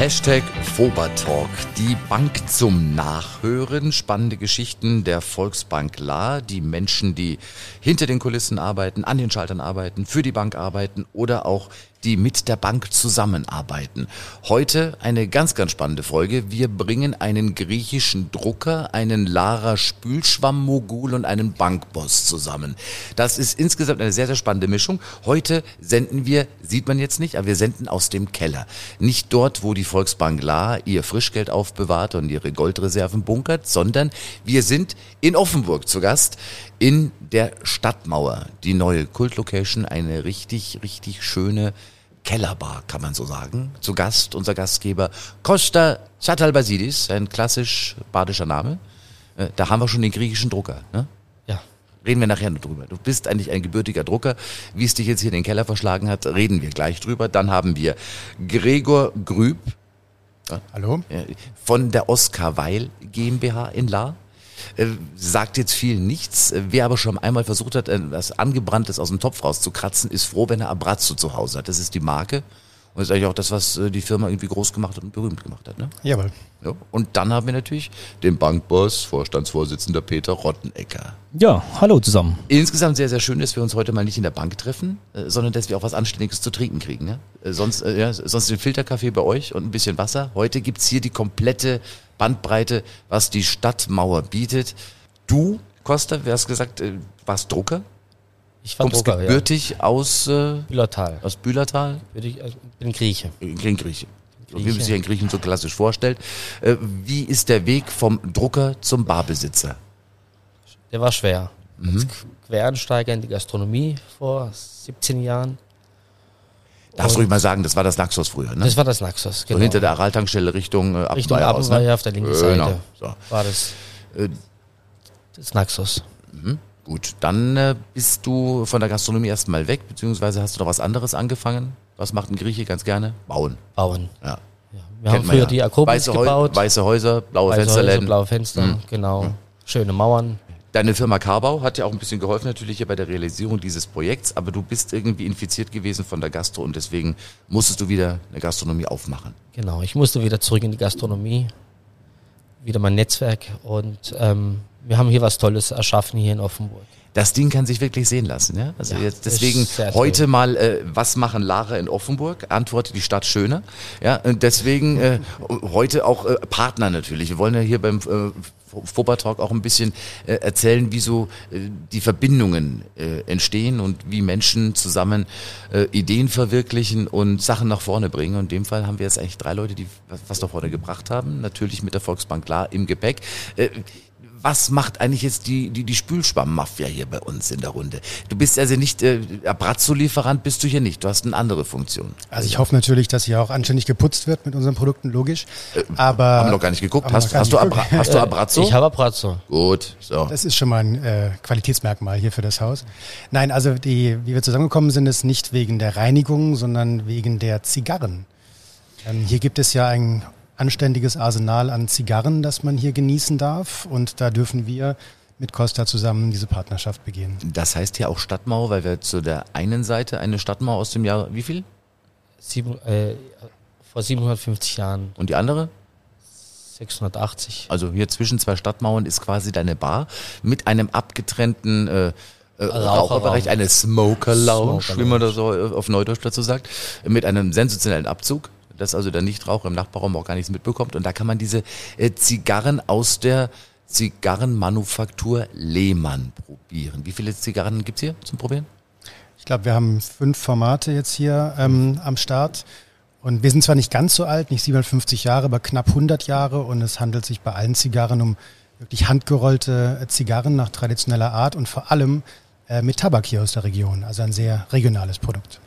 Hashtag Fobertalk, die Bank zum Nachhören, spannende Geschichten der Volksbank La, die Menschen, die hinter den Kulissen arbeiten, an den Schaltern arbeiten, für die Bank arbeiten oder auch die mit der Bank zusammenarbeiten. Heute eine ganz, ganz spannende Folge. Wir bringen einen griechischen Drucker, einen Lara Spülschwamm-Mogul und einen Bankboss zusammen. Das ist insgesamt eine sehr, sehr spannende Mischung. Heute senden wir, sieht man jetzt nicht, aber wir senden aus dem Keller. Nicht dort, wo die Volksbank La ihr Frischgeld aufbewahrt und ihre Goldreserven bunkert, sondern wir sind in Offenburg zu Gast in der Stadtmauer. Die neue Kultlocation, eine richtig, richtig schöne Kellerbar, kann man so sagen. Zu Gast unser Gastgeber Costa Basidis, ein klassisch badischer Name. Äh, da haben wir schon den griechischen Drucker. Ne? Ja. Reden wir nachher noch drüber. Du bist eigentlich ein gebürtiger Drucker. Wie es dich jetzt hier in den Keller verschlagen hat, reden wir gleich drüber. Dann haben wir Gregor Grüb. Hallo. Von der Oskar Weil GmbH in La. Äh, sagt jetzt viel nichts. Äh, wer aber schon einmal versucht hat, was Angebranntes aus dem Topf rauszukratzen, ist froh, wenn er Abrazzo zu Hause hat. Das ist die Marke. Und das ist eigentlich auch das, was äh, die Firma irgendwie groß gemacht hat und berühmt gemacht hat. Ne? Jawohl. Ja. Und dann haben wir natürlich den Bankboss, Vorstandsvorsitzender Peter Rottenecker. Ja, hallo zusammen. Insgesamt sehr, sehr schön, dass wir uns heute mal nicht in der Bank treffen, sondern dass wir auch was Anständiges zu trinken kriegen. Ne? Sonst, ja, sonst den Filterkaffee bei euch und ein bisschen Wasser. Heute gibt's hier die komplette Bandbreite, was die Stadtmauer bietet. Du, Costa, wer hast gesagt, äh, warst Drucker? Ich war Kommst Drucker, gebürtig ja. aus äh, Bühlertal. aus Bühlertal? Ich also, bin Grieche. Grieche. Grieche. So, wie man sich einen Griechen so klassisch vorstellt. Äh, wie ist der Weg vom Drucker zum Barbesitzer? Der war schwer. Mhm. Als Quereinsteiger in die Gastronomie vor 17 Jahren. Darfst du ruhig mal sagen, das war das Naxos früher, ne? Das war das Naxos, so genau. hinter der Araltankstelle Richtung äh, Richtung aus, ne? auf der linken Äh, Seite. Genau. So. War das, Äh, das Naxos. Gut, dann äh, bist du von der Gastronomie erstmal weg, beziehungsweise hast du noch was anderes angefangen? Was macht ein Grieche ganz gerne? Bauen. Bauen. Ja. Ja. Wir haben Kennt man früher ja. die Akropolis weiße gebaut. Weiße Häuser, blaue Weiße Häuser, Fensterläden. blaue Fenster, Mhm. genau. Schöne Mauern. Deine Firma Carbau hat ja auch ein bisschen geholfen natürlich hier bei der Realisierung dieses Projekts, aber du bist irgendwie infiziert gewesen von der Gastro und deswegen musstest du wieder eine Gastronomie aufmachen. Genau, ich musste wieder zurück in die Gastronomie, wieder mein Netzwerk und ähm, wir haben hier was Tolles erschaffen hier in Offenburg. Das Ding kann sich wirklich sehen lassen, ja. Also Ja, jetzt deswegen heute mal, äh, was machen Lara in Offenburg? Antwortet die Stadt schöner. Ja, und deswegen äh, heute auch äh, Partner natürlich. Wir wollen ja hier beim äh, Foba Talk auch ein bisschen äh, erzählen, wie so äh, die Verbindungen äh, entstehen und wie Menschen zusammen äh, Ideen verwirklichen und Sachen nach vorne bringen. Und in dem Fall haben wir jetzt eigentlich drei Leute, die was- was nach vorne gebracht haben. Natürlich mit der Volksbank klar im Gepäck. Äh, was macht eigentlich jetzt die, die, die Spülschwamm-Mafia hier bei uns in der Runde? Du bist also nicht, äh, Abrazzo-Lieferant bist du hier nicht, du hast eine andere Funktion. Also ich hoffe natürlich, dass hier auch anständig geputzt wird mit unseren Produkten, logisch. Aber Haben wir noch gar nicht geguckt. Hast, noch gar hast, du, nicht geguckt. hast du Abrazzo? Ich habe Abrazzo. Gut, so. das ist schon mal ein äh, Qualitätsmerkmal hier für das Haus. Nein, also die, wie wir zusammengekommen sind, ist nicht wegen der Reinigung, sondern wegen der Zigarren. Ähm, hier gibt es ja ein anständiges Arsenal an Zigarren, das man hier genießen darf. Und da dürfen wir mit Costa zusammen diese Partnerschaft begehen. Das heißt hier auch Stadtmauer, weil wir zu der einen Seite eine Stadtmauer aus dem Jahr, wie viel? Sieben, äh, vor 750 Jahren, Und die andere? 680. Also hier zwischen zwei Stadtmauern ist quasi deine Bar mit einem abgetrennten äh, äh. Raucherbereich, eine Smoker Lounge, Smoker wie man Lounge. das so äh, auf Neudeutsch dazu sagt, mit einem sensationellen Abzug, dass also der Nichtraucher im Nachbarraum auch gar nichts mitbekommt. Und da kann man diese äh, Zigarren aus der Zigarrenmanufaktur Lehmann probieren. Wie viele Zigarren gibt's hier zum Probieren? Ich glaube, wir haben fünf Formate jetzt hier ähm, am Start. Und wir sind zwar nicht ganz so alt, nicht 57 Jahre, aber knapp 100 Jahre. Und es handelt sich bei allen Zigarren um wirklich handgerollte äh, Zigarren nach traditioneller Art und vor allem äh, mit Tabak hier aus der Region. Also ein sehr regionales Produkt.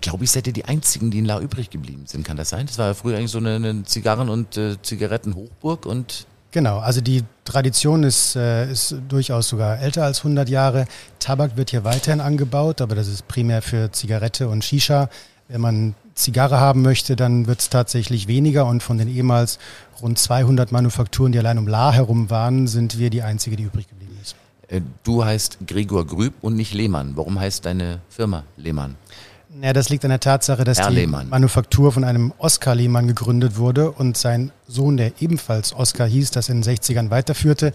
Glaube ich, seid ihr die einzigen, die in La übrig geblieben sind. Kann das sein? Das war ja früher eigentlich so eine, eine Zigarren- und äh, Zigarettenhochburg und Genau, also die Tradition ist, äh, ist durchaus sogar älter als 100 Jahre. Tabak wird hier weiterhin angebaut, aber das ist primär für Zigarette und Shisha. Wenn man Zigarre haben möchte, dann wird es tatsächlich weniger und von den ehemals rund 200 Manufakturen, die allein um La herum waren, sind wir die einzige, die übrig geblieben ist. Äh, du heißt Gregor Grüb und nicht Lehmann. Warum heißt deine Firma Lehmann? Ja, das liegt an der Tatsache, dass Herr die Lehmann. Manufaktur von einem Oskar Lehmann gegründet wurde und sein Sohn, der ebenfalls Oskar hieß, das in den 60ern weiterführte.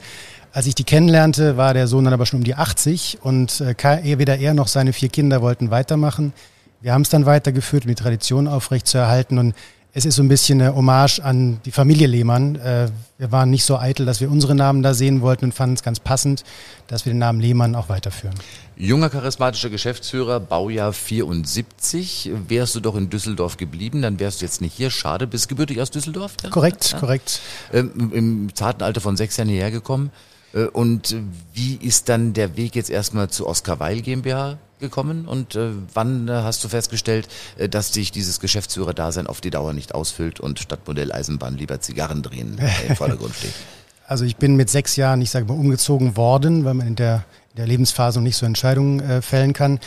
Als ich die kennenlernte, war der Sohn dann aber schon um die 80 und äh, weder er noch seine vier Kinder wollten weitermachen. Wir haben es dann weitergeführt, um die Tradition aufrechtzuerhalten und es ist so ein bisschen eine Hommage an die Familie Lehmann. Äh, wir waren nicht so eitel, dass wir unsere Namen da sehen wollten und fanden es ganz passend, dass wir den Namen Lehmann auch weiterführen. Junger charismatischer Geschäftsführer, Baujahr 74. Wärst du doch in Düsseldorf geblieben, dann wärst du jetzt nicht hier. Schade, bist gebürtig aus Düsseldorf? Ja? Korrekt, ja? korrekt. Ähm, Im zarten Alter von sechs Jahren hierher gekommen. Äh, und wie ist dann der Weg jetzt erstmal zu Oscar Weil GmbH gekommen und äh, wann äh, hast du festgestellt, dass dich dieses Geschäftsführer-Dasein auf die Dauer nicht ausfüllt und statt Modelleisenbahn lieber Zigarren drehen im Vordergrund steht? Also ich bin mit sechs Jahren, ich sage mal, umgezogen worden, weil man in der, der Lebensphase noch nicht so Entscheidungen äh, fällen kann.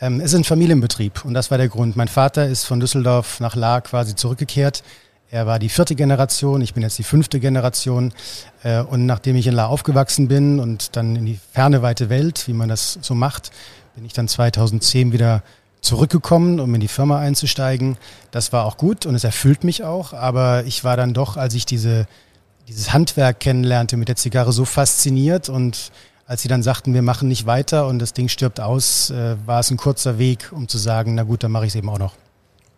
Ähm, es ist ein Familienbetrieb und das war der Grund. Mein Vater ist von Düsseldorf nach La quasi zurückgekehrt. Er war die vierte Generation, ich bin jetzt die fünfte Generation. Äh, und nachdem ich in La aufgewachsen bin und dann in die ferne, weite Welt, wie man das so macht, bin ich dann 2010 wieder zurückgekommen, um in die Firma einzusteigen. Das war auch gut und es erfüllt mich auch, aber ich war dann doch, als ich diese, dieses Handwerk kennenlernte mit der Zigarre, so fasziniert und als sie dann sagten, wir machen nicht weiter und das Ding stirbt aus, äh, war es ein kurzer Weg, um zu sagen, na gut, dann mache ich es eben auch noch.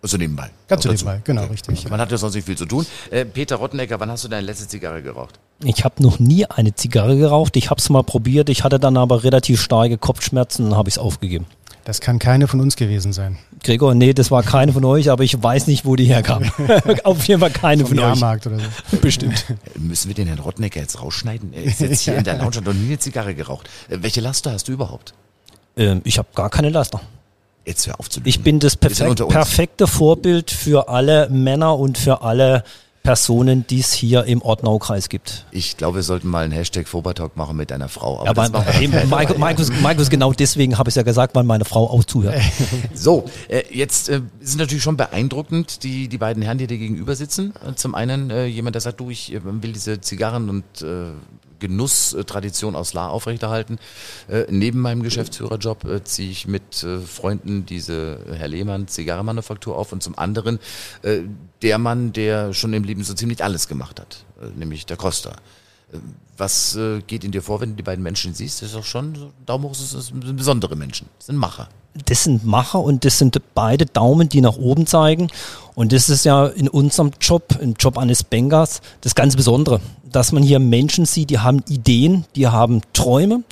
So nebenbei. Ganz so nebenbei, genau, okay. richtig. Man hat ja sonst nicht viel zu tun. Äh, Peter Rottenecker, wann hast du deine letzte Zigarre geraucht? Ich habe noch nie eine Zigarre geraucht. Ich habe es mal probiert. Ich hatte dann aber relativ starke Kopfschmerzen und habe ich es aufgegeben. Das kann keine von uns gewesen sein. Gregor, nee, das war keine von euch, aber ich weiß nicht, wo die herkam. Auf jeden Fall keine Vom von Jahrmarkt euch. oder so. Bestimmt. Müssen wir den Herrn Rottenecker jetzt rausschneiden? Er ist jetzt hier in der Lounge und noch nie eine Zigarre geraucht. Äh, welche Laster hast du überhaupt? Ähm, ich habe gar keine Laster. Jetzt hör auf zu lügen. Ich bin das perfekt, perfekte Vorbild für alle Männer und für alle Personen, die es hier im Ortnaukreis gibt. Ich glaube, wir sollten mal einen Hashtag Fobertalk machen mit deiner Frau. Aber, aber Markus, Markus, Markus, genau deswegen habe ich ja gesagt, weil meine Frau auch zuhört. So, äh, jetzt äh, ist natürlich schon beeindruckend, die, die beiden Herren, die dir gegenüber sitzen. Zum einen äh, jemand, der sagt, du, ich äh, will diese Zigarren und äh, Genusstradition aus La aufrechterhalten. Äh, neben meinem Geschäftsführerjob äh, ziehe ich mit äh, Freunden diese Herr Lehmann Zigarrenmanufaktur auf und zum anderen äh, der Mann, der schon im Leben so ziemlich alles gemacht hat, äh, nämlich der Costa. Äh, was geht in dir vor, wenn du die beiden Menschen siehst? Das ist doch schon, Daumen hoch, das sind besondere Menschen, das sind Macher das sind Macher und das sind beide Daumen, die nach oben zeigen. Und das ist ja in unserem Job, im Job eines Bankers, das ganz Besondere, dass man hier Menschen sieht, die haben Ideen, die haben Träume.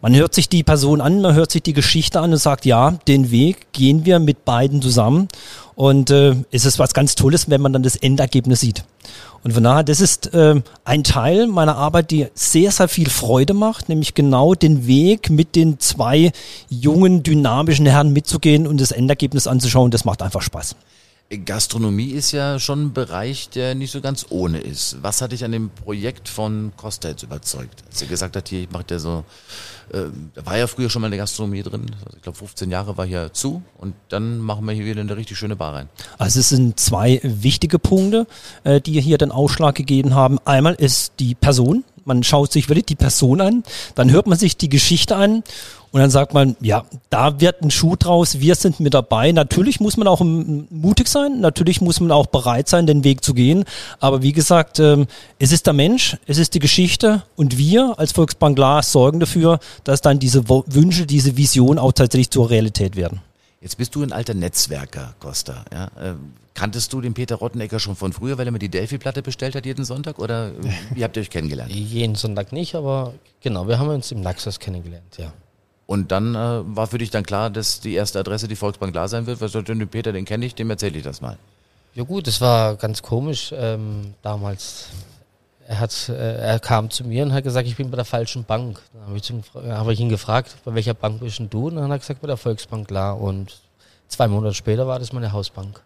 Man hört sich die Person an, man hört sich die Geschichte an und sagt, ja, den Weg gehen wir mit beiden zusammen. Und äh, es ist was ganz Tolles, wenn man dann das Endergebnis sieht. Und von daher, das ist äh, ein Teil meiner Arbeit, die sehr, sehr viel Freude macht, nämlich genau den Weg mit den zwei jungen, dynamischen Herren mitzugehen und das Endergebnis anzuschauen. Das macht einfach Spaß. Gastronomie ist ja schon ein Bereich, der nicht so ganz ohne ist. Was hat dich an dem Projekt von Costa jetzt überzeugt? Als ihr gesagt hat, hier, ich mache ja so, äh, da war ja früher schon mal eine Gastronomie drin. Also ich glaube, 15 Jahre war hier zu und dann machen wir hier wieder eine richtig schöne Bar rein. Also es sind zwei wichtige Punkte, äh, die hier den Ausschlag gegeben haben. Einmal ist die Person. Man schaut sich wirklich die Person an, dann hört man sich die Geschichte an und dann sagt man, ja, da wird ein Schuh draus, wir sind mit dabei. Natürlich muss man auch mutig sein, natürlich muss man auch bereit sein, den Weg zu gehen. Aber wie gesagt, ähm, es ist der Mensch, es ist die Geschichte und wir als Volksbank Glas sorgen dafür, dass dann diese Wünsche, diese Vision auch tatsächlich zur Realität werden. Jetzt bist du ein alter Netzwerker, Costa. Ja? Ähm, kanntest du den Peter Rottenecker schon von früher, weil er mir die Delphi-Platte bestellt hat jeden Sonntag? Oder wie habt ihr euch kennengelernt? Jeden Sonntag nicht, aber genau, wir haben uns im Naxos kennengelernt, ja. Und dann äh, war für dich dann klar, dass die erste Adresse die Volksbank klar sein wird. Was sagt denn Peter, den kenne ich, dem erzähle ich das mal. Ja gut, es war ganz komisch ähm, damals. Er, hat, äh, er kam zu mir und hat gesagt, ich bin bei der falschen Bank. Dann habe ich, hab ich ihn gefragt, bei welcher Bank bist denn du? Und dann hat er gesagt, bei der Volksbank klar. Und zwei Monate später war das meine Hausbank.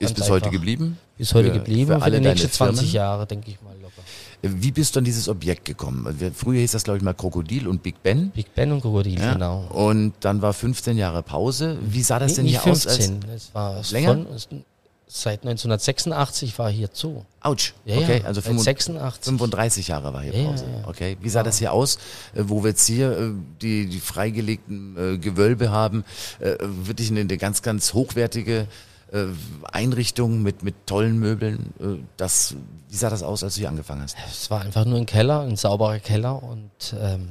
Ist Ganz bis heute einfach. geblieben? Bis heute Für- geblieben. für Für, alle die nächsten deine 20 Firmen? Jahre, denke ich mal. Wie bist du an dieses Objekt gekommen? Früher hieß das, glaube ich, mal Krokodil und Big Ben. Big Ben und Krokodil, Ja? genau. Und dann war 15 Jahre Pause. Wie sah das Nee, denn hier aus? 15, es war Länger? Von, es- seit 1986 war hier Zoo. Autsch. Ja, okay, also seit 85, 86. 35 Jahre war hier Pause. ja, ja. Okay, wie sah das hier aus, äh, wo wir jetzt hier äh, die, die freigelegten äh, Gewölbe haben? Wirklich eine, eine ganz, ganz hochwertige äh, Einrichtung mit, mit tollen Möbeln. Äh, das, wie sah das aus, als du hier angefangen hast? Es war einfach nur ein Keller, ein sauberer Keller und ähm,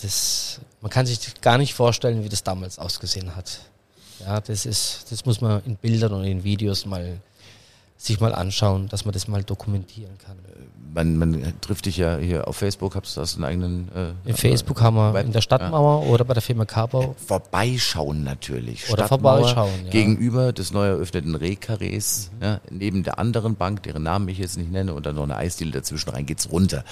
das, man kann sich gar nicht vorstellen, wie das damals ausgesehen hat. Ja, das ist, das muss man in Bildern und in Videos mal sich mal anschauen, dass man das mal dokumentieren kann. Man, man trifft dich ja hier auf Facebook, hast du hast einen eigenen... Äh, In Facebook haben wir in der Stadtmauer oder bei der Firma Carbau Vorbeischauen natürlich. Oder Stadtmauer vorbeischauen, ja. Mhm. Gegenüber des neu eröffneten Rehkarrees, ja, neben der anderen Bank, deren Namen ich jetzt nicht nenne, und dann noch eine Eisdiele dazwischen rein, geht's runter.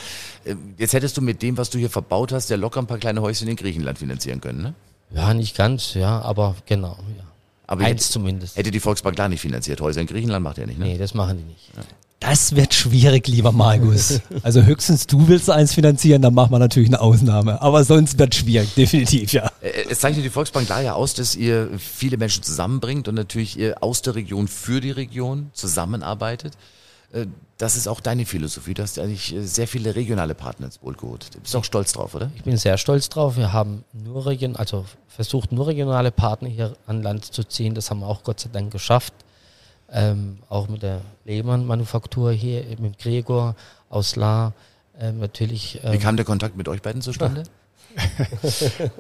Äh, Jetzt hättest du mit dem, was du hier verbaut hast, ja locker ein paar kleine Häuschen in Griechenland finanzieren können, ne? Ja, nicht ganz, ja, aber genau, ja. Aber Eins hätte, zumindest. hätte die Volksbank klar nicht finanziert. Häuser in Griechenland macht er nicht, ne? Nee, das machen die nicht. Das wird schwierig, lieber Markus. Also höchstens du willst eins finanzieren, dann machen wir natürlich eine Ausnahme. Aber sonst wird schwierig, definitiv, ja. Es zeichnet die Volksbank klar ja aus, dass ihr viele Menschen zusammenbringt und natürlich ihr aus der Region für die Region zusammenarbeitet. Äh, Das ist auch deine Philosophie. Du hast eigentlich äh, sehr viele regionale Partner ins Boot geholt. Du bist auch stolz drauf, oder? Ich bin sehr stolz drauf. Wir haben nur region, also versucht nur regionale Partner hier an Land zu ziehen. Das haben wir auch Gott sei Dank geschafft. Ähm, auch mit der Lehmann-Manufaktur hier, mit Gregor aus La. Ähm, natürlich. Wie Ähm, kam der Kontakt mit euch beiden zustande?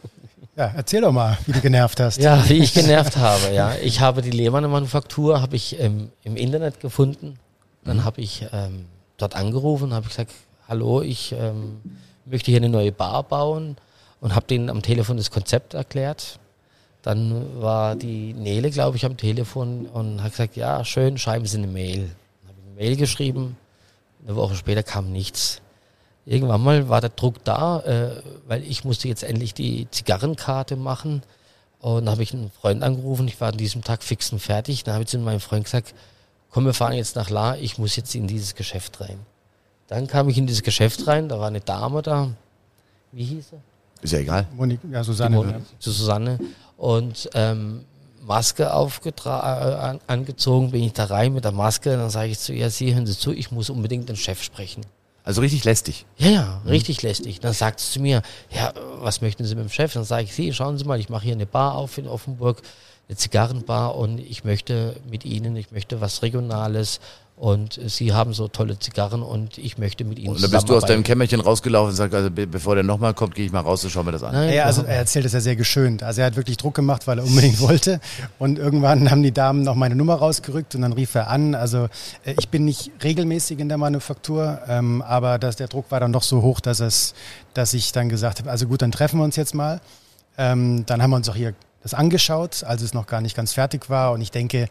Ja, erzähl doch mal, wie du genervt hast. ja, wie ich genervt habe. Ja, ich habe die Lehmann-Manufaktur habe ich ähm, im Internet gefunden. Dann habe ich ähm, dort angerufen, habe gesagt, hallo, ich ähm, möchte hier eine neue Bar bauen und habe denen am Telefon das Konzept erklärt. Dann war die Nele, glaube ich, am Telefon und hat gesagt, ja, schön, schreiben Sie eine Mail. Dann habe ich eine Mail geschrieben. Eine Woche später kam nichts. Irgendwann mal war der Druck da, äh, weil ich musste jetzt endlich die Zigarrenkarte machen. Und dann habe ich einen Freund angerufen, ich war an diesem Tag fix und fertig. Dann habe ich zu meinem Freund gesagt, komm, wir fahren jetzt nach La, ich muss jetzt in dieses Geschäft rein. Dann kam ich in dieses Geschäft rein, da war eine Dame da. Wie hieß sie? Ist ja egal. Monik, ja, Susanne. Mon- ja. zu Susanne und ähm, Maske aufgetra äh, an, angezogen, bin ich da rein mit der Maske, dann sage ich zu ihr, Sie hören Sie zu, ich muss unbedingt den Chef sprechen. Also richtig lästig. Ja, ja, richtig lästig. Dann sagt sie zu mir, ja, was möchten Sie mit dem Chef? Dann sage ich, Sie, schauen Sie mal, ich mache hier eine Bar auf in Offenburg, eine Zigarrenbar und ich möchte mit Ihnen, ich möchte was Regionales und Sie haben so tolle Zigarren und ich möchte mit Ihnen Und dann bist du aus deinem. Kämmerchen rausgelaufen und sagst, also be- bevor der nochmal kommt, gehe ich mal raus und schau mir das an. Nein, Ja, also er erzählt es ja sehr geschönt. Also er hat wirklich Druck gemacht, weil er unbedingt wollte. Und irgendwann haben die Damen noch meine Nummer rausgerückt und dann rief er an. Also äh, ich bin nicht regelmäßig in der Manufaktur, ähm, aber dass der Druck war dann doch so hoch, dass es, dass ich dann gesagt habe, also gut, dann treffen wir uns jetzt mal. Ähm, dann haben wir uns auch hier das angeschaut, als es noch gar nicht ganz fertig war. Und ich denke,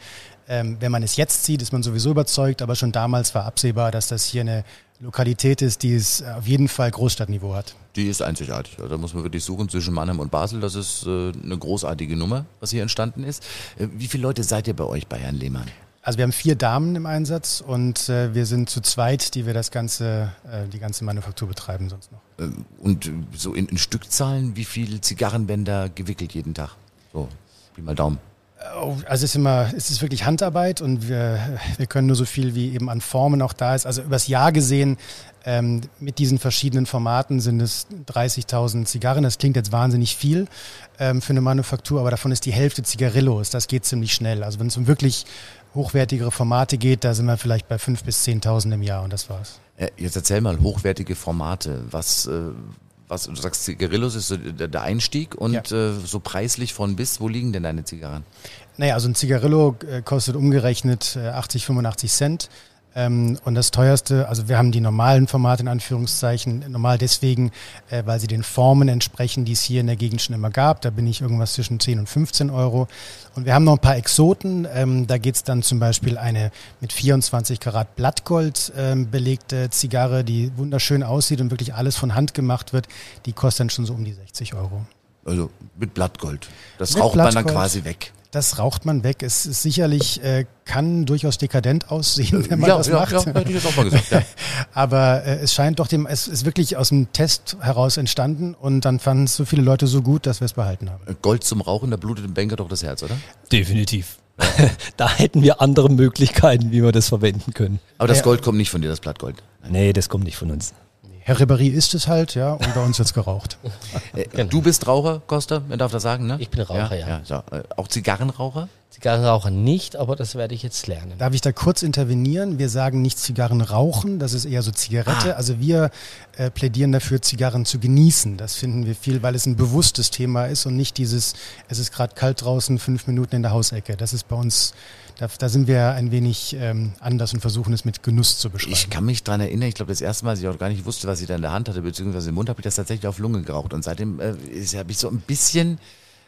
ähm, wenn man es jetzt sieht, ist man sowieso überzeugt. Aber schon damals war absehbar, dass das hier eine Lokalität ist, die es auf jeden Fall Großstadtniveau hat. Die ist einzigartig. Also Da muss man wirklich suchen zwischen Mannheim und Basel. Das ist äh, eine großartige Nummer, was hier entstanden ist. Äh, wie viele Leute seid ihr bei euch bei Herrn Lehmann? Also wir haben vier Damen im Einsatz und äh, wir sind zu zweit, die wir das ganze, äh, die ganze Manufaktur betreiben sonst noch. Äh, und so in, in Stückzahlen, wie viel Zigarren werden da gewickelt jeden Tag? So, wie mal Daumen. Oh, also es ist immer, es ist wirklich Handarbeit und wir, wir können nur so viel wie eben an Formen auch da ist. Also übers Jahr gesehen ähm, mit diesen verschiedenen Formaten sind es 30.000 Zigarren. Das klingt jetzt wahnsinnig viel ähm, für eine Manufaktur, aber davon ist die Hälfte Zigarillos. Das geht ziemlich schnell. Also wenn es um wirklich hochwertigere Formate geht, da sind wir vielleicht bei 5.000 bis 10.000 im Jahr und das war's. Äh, jetzt erzähl mal, hochwertige Formate. Was, äh, was du sagst, Zigarillos ist so der, Einstieg und Ja. äh, so preislich von bis, wo liegen denn deine Zigarren? Naja, also ein Zigarillo äh, kostet umgerechnet äh, 80, 85 Cent. Ähm, und das teuerste, also wir haben die normalen Formate in Anführungszeichen, normal deswegen, äh, weil sie den Formen entsprechen, die es hier in der Gegend schon immer gab. Da bin ich irgendwas zwischen 10 und 15 Euro. Und wir haben noch ein paar Exoten. Ähm, da geht's dann zum Beispiel eine mit 24 Karat Blattgold ähm, belegte Zigarre, die wunderschön aussieht und wirklich alles von Hand gemacht wird. Die kostet dann schon so um die 60 Euro. Also mit Blattgold. Das Mit raucht man dann Blattgold. quasi weg. Das raucht man weg. Es ist sicherlich, äh, kann durchaus dekadent aussehen, wenn man ja, das ja, macht. ja, hätte ich jetzt auch mal gesagt. Ja. Aber äh, es scheint doch dem, es ist wirklich aus dem Test heraus entstanden und dann fanden es so viele Leute so gut, dass wir es behalten haben. Gold zum Rauchen, da blutet dem Banker doch das Herz, oder? Definitiv. da hätten wir andere Möglichkeiten, wie wir das verwenden können. Aber das Ja. Gold kommt nicht von dir, das Blattgold. Nee, das kommt nicht von uns. Herr Ribéry ist es halt, ja, und bei uns wird's geraucht. Genau. Du bist Raucher, Costa, man darf das sagen, ne? Ich bin Raucher, ja. so. Äh, Auch Zigarrenraucher? Zigarrenraucher nicht, aber das werde ich jetzt lernen. Darf ich da kurz intervenieren? Wir sagen nicht Zigarren rauchen, das ist eher so Zigarette. Also wir äh, plädieren dafür, Zigarren zu genießen. Das finden wir viel, weil es ein bewusstes Thema ist und nicht dieses, es ist gerade kalt draußen, fünf Minuten in der Hausecke. Das ist bei uns, da, da sind wir ein wenig ähm, anders und versuchen es mit Genuss zu beschreiben. Ich kann mich dran erinnern, ich glaube, das erste Mal, als ich auch gar nicht wusste, was ich da in der Hand hatte, beziehungsweise im Mund, habe ich das tatsächlich auf Lunge geraucht. Und seitdem äh, habe ich so ein bisschen,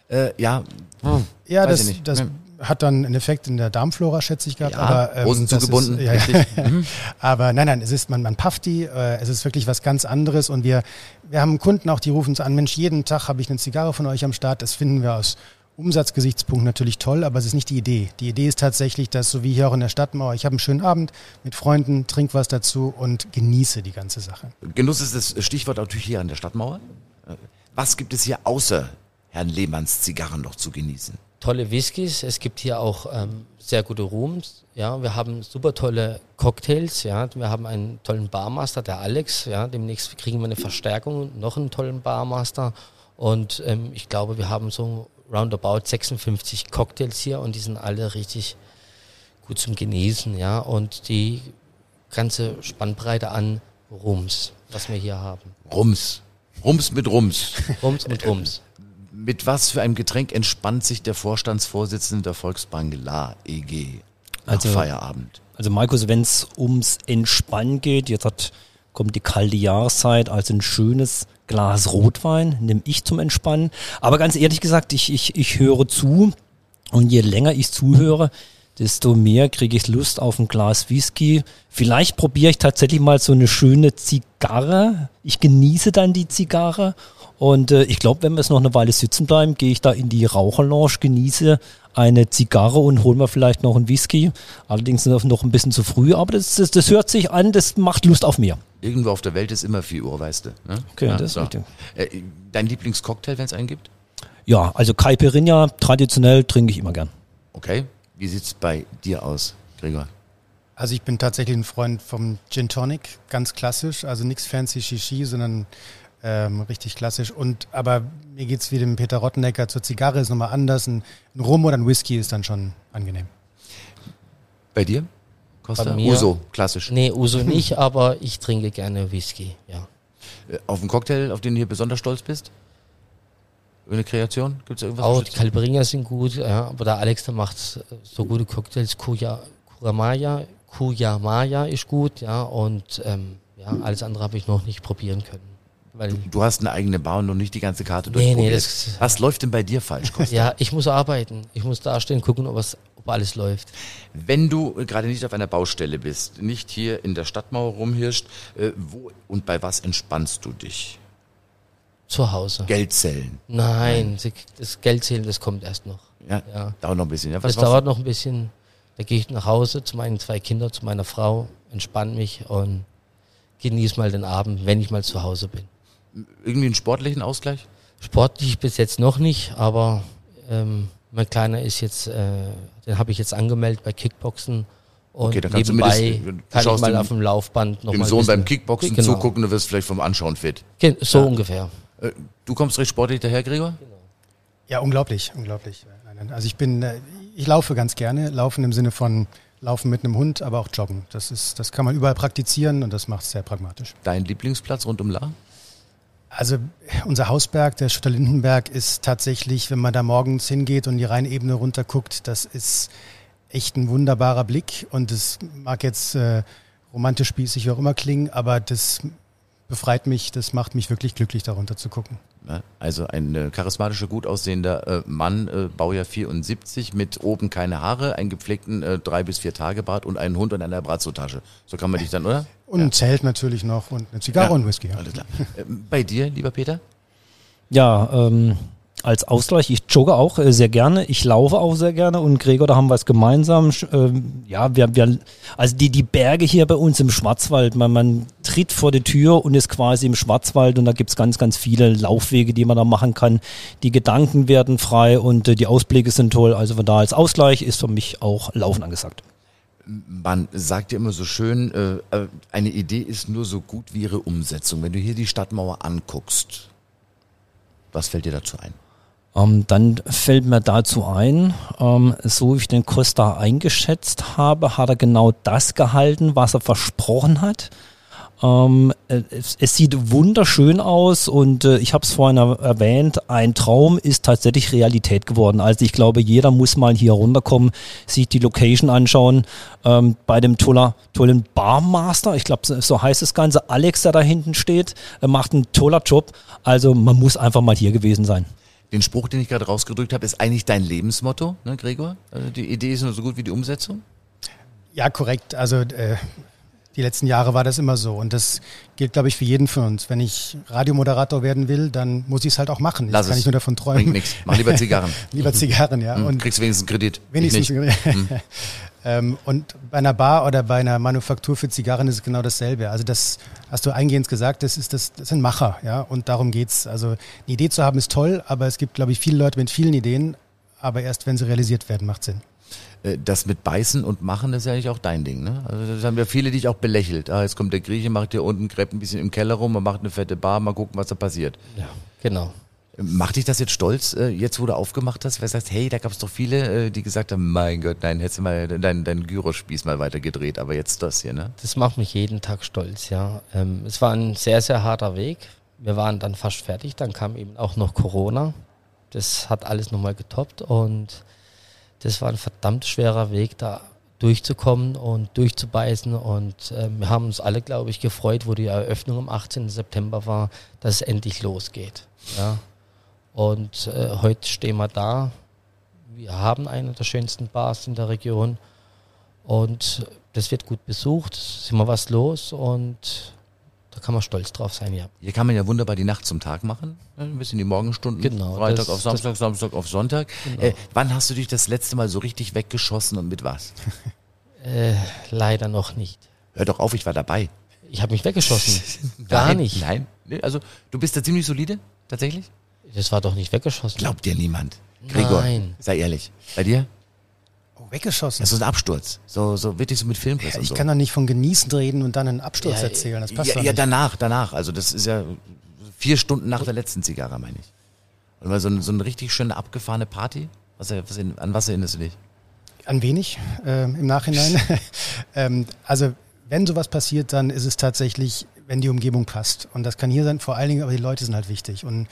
äh, ja, hm, Ja, das, das. Hat dann einen Effekt in der Darmflora, schätze ich gehabt. Ja, aber, ähm, Hosen zugebunden, Ist, ja, richtig. Mhm. aber nein, nein, es ist, man, man pafft die, äh, es ist wirklich was ganz anderes und wir, wir haben Kunden auch, die rufen uns an, Mensch, jeden Tag habe ich eine Zigarre von euch am Start. Das finden wir aus Umsatzgesichtspunkt natürlich toll, aber es ist nicht die Idee. Die Idee ist tatsächlich, dass so wie hier auch in der Stadtmauer, ich habe einen schönen Abend mit Freunden, trink was dazu und genieße die ganze Sache. Genuss ist das Stichwort natürlich hier an der Stadtmauer. Äh, Was gibt es hier außer Herrn Lehmanns Zigarren noch zu genießen? Tolle Whiskys. Es gibt hier auch ähm, sehr gute Rooms. Ja, wir haben super tolle Cocktails. Ja, wir haben einen tollen Barmaster, der Alex. Ja, demnächst kriegen wir eine Verstärkung, noch einen tollen Barmaster. Und ähm, ich glaube, wir haben so roundabout 56 Cocktails hier und die sind alle richtig gut zum Genießen. Ja, und die ganze Spannbreite an Rooms, was wir hier haben. Rums. Rums mit Rums. Rooms und Rooms. Mit was für einem Getränk entspannt sich der Vorstandsvorsitzende der Volksbank La EG nach Also- Feierabend? Also Markus, wenn es ums Entspannen geht, jetzt hat, kommt die kalte Jahreszeit, also ein schönes Glas Rotwein nehme ich zum Entspannen. Aber ganz ehrlich gesagt, ich, ich, ich höre zu und je länger ich zuhöre, desto mehr kriege ich Lust auf ein Glas Whisky. Vielleicht probiere ich tatsächlich mal so eine schöne Zigarre. Ich genieße dann die Zigarre und äh, ich glaube, wenn wir es noch eine Weile sitzen bleiben, gehe ich da in die Raucherlounge, genieße eine Zigarre und hol mir vielleicht noch einen Whisky. Allerdings ist das noch ein bisschen zu früh, aber das, das, das hört sich an, das macht Lust auf mehr. Irgendwo auf der Welt ist immer 4 Uhr, weißt du. Ne? Okay, das ist richtig. Äh, Dein Lieblingscocktail, wenn es einen gibt? Ja, also Caipirinha, traditionell trinke ich immer gern. Okay. Wie sieht's bei dir aus, Gregor? Also ich bin tatsächlich ein Freund vom Gin Tonic, ganz klassisch, also nichts fancy Shishi, sondern ähm, richtig klassisch. Und aber mir geht's wie dem Peter Rottenecker zur Zigarre ist nochmal anders. Ein, ein Rum oder ein Whisky ist dann schon angenehm. Bei dir? Costa? Bei mir- Uso, klassisch. Nee, Uso nicht, aber ich trinke gerne Whisky, ja. Äh, Auf einen Cocktail, auf den du hier besonders stolz bist? Eine Kreation? Gibt's da irgendwas? Auch die? Calperinia sind gut, ja, aber der Alex, der macht so gute Cocktails. Kuya, Kuramaya, Kuyamaya ist gut, ja, und ähm, ja, alles andere habe ich noch nicht probieren können. Weil, Du hast eine eigene Bar und noch nicht die ganze Karte Nee, nee, das- Was läuft denn bei dir falsch, Costa? ja, ich muss arbeiten. Ich muss dastehen, gucken, ob, was, ob alles läuft. Wenn du gerade nicht auf einer Baustelle bist, nicht hier in der Stadtmauer rumhirschst, äh, wo und bei was entspannst du dich? Zu Hause. Geldzellen. Nein, sie- das Geldzählen, das kommt erst noch. Ja, Ja. dauert noch ein bisschen. Ja, was Das dauert noch ein bisschen. Da gehe ich nach Hause zu meinen zwei Kindern, zu meiner Frau, entspanne mich und genieße mal den Abend, wenn ich mal zu Hause bin. irgendwie einen sportlichen Ausgleich? Sportlich bis jetzt noch nicht, aber ähm, mein Kleiner ist jetzt, äh, den habe ich jetzt angemeldet bei Kickboxen und Okay, dann kannst du nebenbei du kann ich mal dem- auf dem Laufband noch Dem mal Sohn beim Kickboxen Genau. zugucken, du wirst vielleicht vom Anschauen fit. So Ja. ungefähr. Äh, Du kommst recht sportlich daher, Gregor? Ja, unglaublich, unglaublich. Also ich bin, äh, ich laufe ganz gerne. Laufen im Sinne von Laufen mit einem Hund, aber auch Joggen. Das ist, das kann man überall praktizieren und das macht es sehr pragmatisch. Dein Lieblingsplatz rund um La? Also unser Hausberg, der Schütter-Lindenberg, ist tatsächlich, wenn man da morgens hingeht und die Rheinebene runterguckt, das ist echt ein wunderbarer Blick. Und es mag jetzt äh, romantisch spießig wie auch immer klingen, aber das befreit mich, das macht mich wirklich glücklich, darunter zu gucken. Ja, Also ein äh, charismatischer, gut aussehender äh, Mann, äh, Baujahr 74, mit oben keine Haare, einen gepflegten drei bis vier Tage Bart und einen Hund und eine Bratzotasche. So kann man dich dann, oder? Und ein Zelt natürlich noch und eine Zigarre Ja. und Whisky. Ja. Alles klar. Bei dir, lieber Peter? Ja, ähm, als Ausgleich. Ich jogge auch äh, sehr gerne, ich laufe auch sehr gerne und Gregor, da haben wir es gemeinsam. Ähm, ja, wir, wir, also die, die Berge hier bei uns im Schwarzwald, man, man tritt vor die Tür und ist quasi im Schwarzwald und da gibt's ganz, ganz viele Laufwege, die man da machen kann. Die Gedanken werden frei und äh, die Ausblicke sind toll. Also von da als Ausgleich ist für mich auch Laufen angesagt. Man sagt ja immer so schön, äh, äh, eine Idee ist nur so gut wie ihre Umsetzung. Wenn du hier die Stadtmauer anguckst, was fällt dir dazu ein? Ähm, dann fällt mir dazu ein, ähm, so wie ich den Costa eingeschätzt habe, hat er genau das gehalten, was er versprochen hat. Ähm, äh, es, es sieht wunderschön aus und äh, ich habe es vorhin er erwähnt, ein Traum ist tatsächlich Realität geworden. Also ich glaube, jeder muss mal hier runterkommen, sich die Location anschauen. Ähm, bei dem toller, tollen Barmaster, ich glaube, so- so heißt das Ganze, Alex, der da hinten steht, äh, macht einen toller Job. Also man muss einfach mal hier gewesen sein. Den Spruch, den ich gerade rausgedrückt habe, ist eigentlich dein Lebensmotto, ne, Gregor? Also die Idee ist nur so gut wie die Umsetzung? Ja, korrekt. Also äh, die letzten Jahre war das immer so. Und das gilt, glaube ich, für jeden von uns. Wenn ich Radiomoderator werden will, dann muss ich es halt auch machen. Jetzt Lass kann es. ich nur davon träumen. Bringt nichts. Mach lieber Zigarren. Lieber Zigarren, ja. Hm, Und Kriegst wenigstens Kredit. Wenigstens. nicht. ähm, und bei einer Bar oder bei einer Manufaktur für Zigarren ist es genau dasselbe. Also das hast du eingehend gesagt, das ist das, das sind Macher, ja. Und darum geht's. Also eine Idee zu haben ist toll, aber es gibt, glaube ich, viele Leute mit vielen Ideen. Aber erst wenn sie realisiert werden, macht Sinn. Äh, Das mit Beißen und Machen, das ist ja eigentlich auch dein Ding, ne? Also das haben ja viele dich auch belächelt. Ah, jetzt kommt der Grieche, macht hier unten, gräbt ein bisschen im Keller rum, man macht eine fette Bar, mal gucken, was da passiert. Ja, genau. Macht dich das jetzt stolz, äh, jetzt wo du aufgemacht hast, weil du sagst, hey, da gab es doch viele, äh, die gesagt haben, mein Gott, nein, hättest du mal deinen dein Gyrospieß mal weiter gedreht, aber jetzt das hier, ne? Das macht mich jeden Tag stolz, ja. Ähm, es war ein sehr, sehr harter Weg. Wir waren dann fast fertig, dann kam eben auch noch Corona. Das hat alles nochmal getoppt und das war ein verdammt schwerer Weg, da durchzukommen und durchzubeißen. Und ähm, wir haben uns alle, glaube ich, gefreut, wo die Eröffnung am 18. September war, dass es endlich losgeht. Ja. Und äh, heute stehen wir da. Wir haben eine der schönsten Bars in der Region. Und das wird gut besucht, es ist immer was los und da kann man stolz drauf sein, ja. Hier kann man ja wunderbar die Nacht zum Tag machen, ne? ein bisschen die Morgenstunden, Genau, Freitag das- auf Samstag, Samstag auf Sonntag. Genau. Äh, wann hast du dich das letzte Mal so richtig weggeschossen und mit was? Äh, leider noch nicht. Hör doch auf, ich war dabei. Ich habe mich weggeschossen. Gar Nein, nicht. Nein, also du bist da ziemlich solide, tatsächlich? Das war doch nicht weggeschossen. Glaubt dir niemand. Gregor, Nein. sei ehrlich. Bei dir? Oh, weggeschossen. Das ist ein Absturz. So, so wirklich so mit Filmriss und ich so. kann doch nicht von genießen reden und dann einen Absturz Ja, erzählen. Das passt ja, doch ja, nicht. danach, danach. Also das ist ja vier Stunden nach der letzten Zigarre, meine ich. Und mal so, ein, so eine richtig schöne abgefahrene Party. Was, was, an was erinnerst du dich? An wenig äh, im Nachhinein. ähm, also wenn sowas passiert, dann ist es tatsächlich, wenn die Umgebung passt. Und das kann hier sein, vor allen Dingen, aber die Leute sind halt wichtig. Und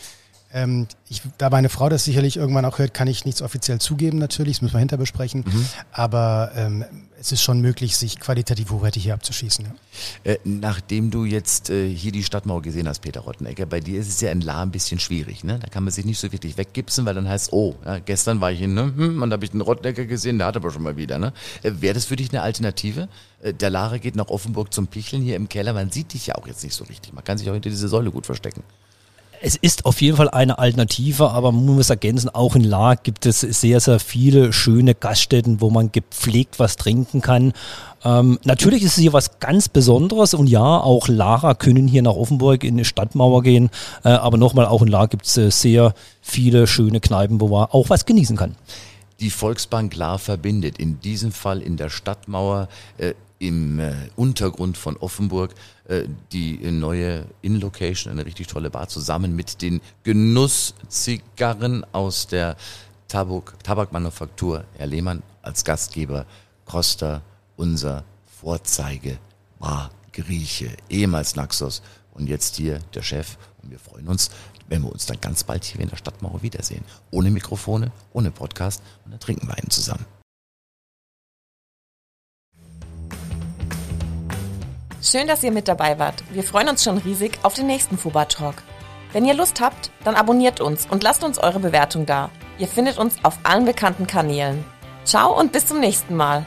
ähm, ich, da meine Frau das sicherlich irgendwann auch hört, kann ich nichts offiziell zugeben natürlich, das müssen wir hinter besprechen. Aber ähm, es ist schon möglich, sich qualitativ hochwertig hier abzuschießen. Ja. Äh, nachdem du jetzt äh, hier die Stadtmauer gesehen hast, Peter Rottenegger, bei dir ist es ja in La ein bisschen schwierig. Ne? Da kann man sich nicht so wirklich weggipsen, weil dann heißt oh, ja, gestern war ich in, ne, hm, und da habe ich den Rottenegger gesehen, der hat aber schon mal wieder. Ne? Äh, Wäre das für dich eine Alternative? Äh, der Lara geht nach Offenburg zum Picheln hier im Keller. Man sieht dich ja auch jetzt nicht so richtig. Man kann sich auch hinter diese Säule gut verstecken. Es ist auf jeden Fall eine Alternative, aber man muss ergänzen, auch in La gibt es sehr, sehr viele schöne Gaststätten, wo man gepflegt was trinken kann. Ähm, natürlich ist es hier was ganz Besonderes und ja, auch Lara können hier nach Offenburg in die Stadtmauer gehen, äh, aber nochmal, auch in La gibt es äh, sehr viele schöne Kneipen, wo man auch was genießen kann. Die Volksbank La verbindet in diesem Fall in der Stadtmauer äh, im äh, Untergrund von Offenburg die äh, neue In-Location, eine richtig tolle Bar, zusammen mit den Genusszigarren aus der Tabak Tabakmanufaktur Herr Lehmann als Gastgeber, Costa, unser Vorzeige, Bar Grieche, ehemals Naxos und jetzt hier der Chef. Und wir freuen uns, wenn wir uns dann ganz bald hier in der Stadtmauer wiedersehen. Ohne Mikrofone, ohne Podcast und dann trinken wir einen zusammen. Schön, dass ihr mit dabei wart. Wir freuen uns schon riesig auf den nächsten Fuba Talk. Wenn ihr Lust habt, dann abonniert uns und lasst uns eure Bewertung da. Ihr findet uns auf allen bekannten Kanälen. Ciao und bis zum nächsten Mal.